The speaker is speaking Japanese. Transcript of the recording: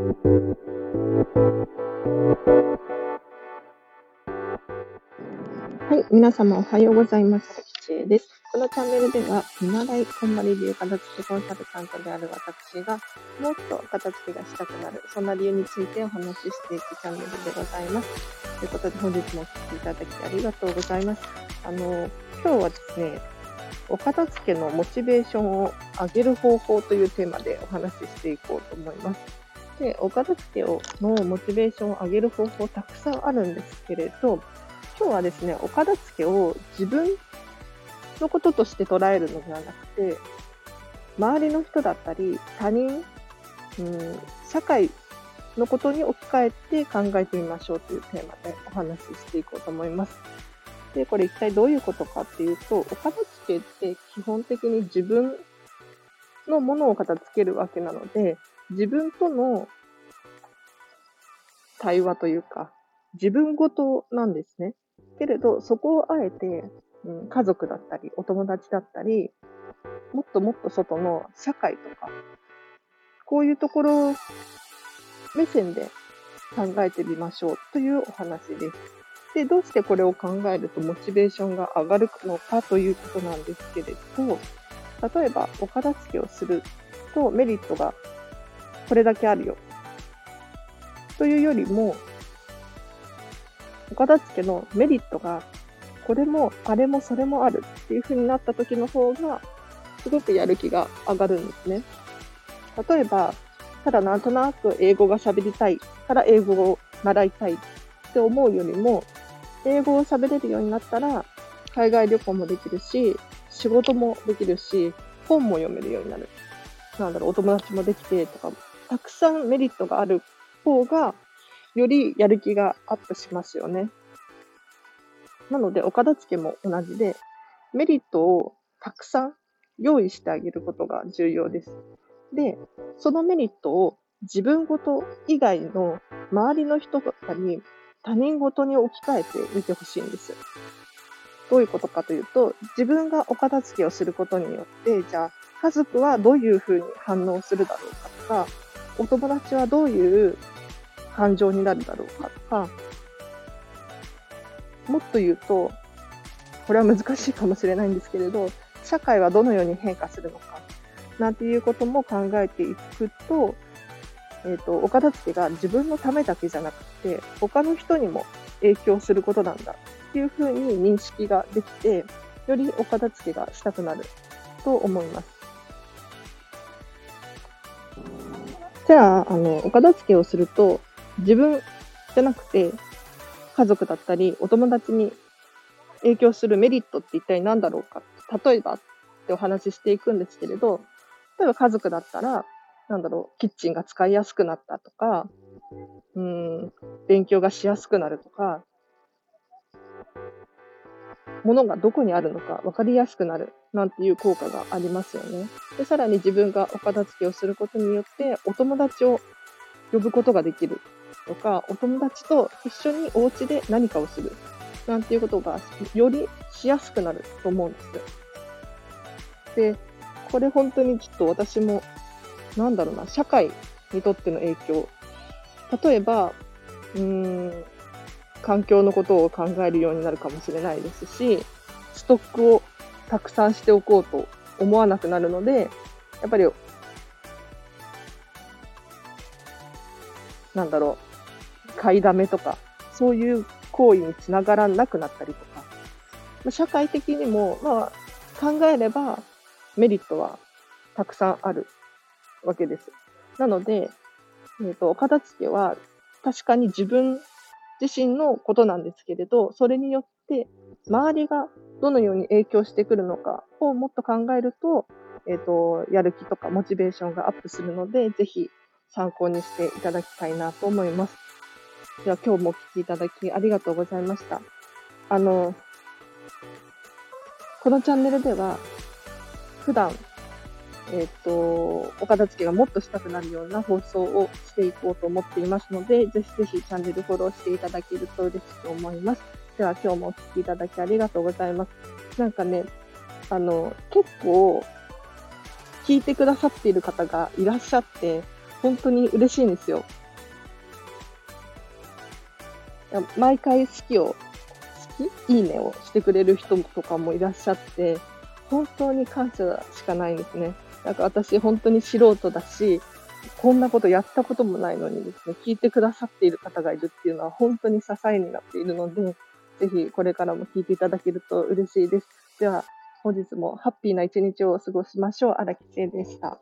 はい、皆様おはようございます。ちえです。このチャンネルでは、見習いこんまり流片付けコンサルタントである私が、もっと片付けがしたくなる、そんな理由についてお話ししていくチャンネルでございます。ということで、本日もお聴きいただきありがとうございます。あの、今日はですね、お片付けのモチベーションを上げる方法というテーマでお話ししていこうと思います。で、お片付けをのモチベーションを上げる方法たくさんあるんですけれど、今日はですね、お片付けを自分のこととして捉えるのではなくて、周りの人だったり、他人、うん、社会のことに置き換えて考えてみましょうというテーマでお話ししていこうと思います。で、これ一体どういうことかっていうと、お片付けって基本的に自分のものを片付けるわけなので、自分との対話というか、自分ごとなんですね。けれど、そこをあえて、うん、家族だったり、お友達だったり、もっともっと外の社会とか、こういうところ目線で考えてみましょうというお話です。で、どうしてこれを考えるとモチベーションが上がるのかということなんですけれど、例えばお片付けをするとメリットがこれだけあるよというよりも、お片付けのメリットがこれもあれもそれもあるっていう風になった時の方がすごくやる気が上がるんですね。例えば、ただなんとなく英語が喋りたいから英語を習いたいって思うよりも、英語を喋れるようになったら、海外旅行もできるし、仕事もできるし、本も読めるようになる。なんだろう、お友達もできてとか、たくさんメリットがある方が、よりやる気がアップしますよね。なので、お片付けも同じで、メリットをたくさん用意してあげることが重要です。で、そのメリットを自分ごと以外の周りの人とかに他人ごとに置き換えてみてほしいんです。どういうことかというと、自分がお片付けをすることによって、じゃあ家族はどういうふうに反応するだろうかとか、お友達はどういう感情になるだろうかとか、もっと言うと、これは難しいかもしれないんですけれど、社会はどのように変化するのか、なんていうことも考えていくと、えっ、ー、と、お片付けが自分のためだけじゃなくて、他の人にも影響することなんだっていうふうに認識ができて、よりお片付けがしたくなると思います。じゃあ、あの、お片付けをすると、自分じゃなくて、家族だったり、お友達に影響するメリットって一体何だろうか？例えばってお話ししていくんですけれど、例えば家族だったら、なんだろう、キッチンが使いやすくなったとか、うん、勉強がしやすくなるとか、物がどこにあるのか分かりやすくなるなんていう効果がありますよね。で、さらに自分がお片付けをすることによって、お友達を呼ぶことができるとか、お友達と一緒にお家で何かをするなんていうことがよりしやすくなると思うんです。で、これ本当にちょっと私も、なんだろうな、社会にとっての影響。例えば、うーん、環境のことを考えるようになるかもしれないですし、ストックをたくさんしておこうと思わなくなるので、やっぱり、なんだろう、買いだめとか、そういう行為につながらなくなったりとか、社会的にも、まあ、考えれば、メリットはたくさんあるわけです。なので、えーと、お片付けは確かに自分自身のことなんですけれど、それによって周りがどのように影響してくるのかをもっと考えると、えーと、やる気とかモチベーションがアップするので、ぜひ参考にしていただきたいなと思います。では今日もお聴きいただきありがとうございました。あの、このチャンネルでは普段、えっ、と、お片付けがもっとしたくなるような放送をしていこうと思っていますので、ぜひぜひチャンネルフォローしていただけると嬉しいと思います。では今日もお聴きいただきありがとうございます。なんかね、あの、結構、聞いてくださっている方がいらっしゃって、本当に嬉しいんですよ。毎回好きを、好き？いいねをしてくれる人とかもいらっしゃって、本当に感謝しかないんですね。なんか私本当に素人だし、こんなことやったこともないのにですね、聞いてくださっている方がいるっていうのは本当に支えになっているので、ぜひこれからも聞いていただけると嬉しいです。では、本日もハッピーな一日を過ごしましょう。荒木千恵でした。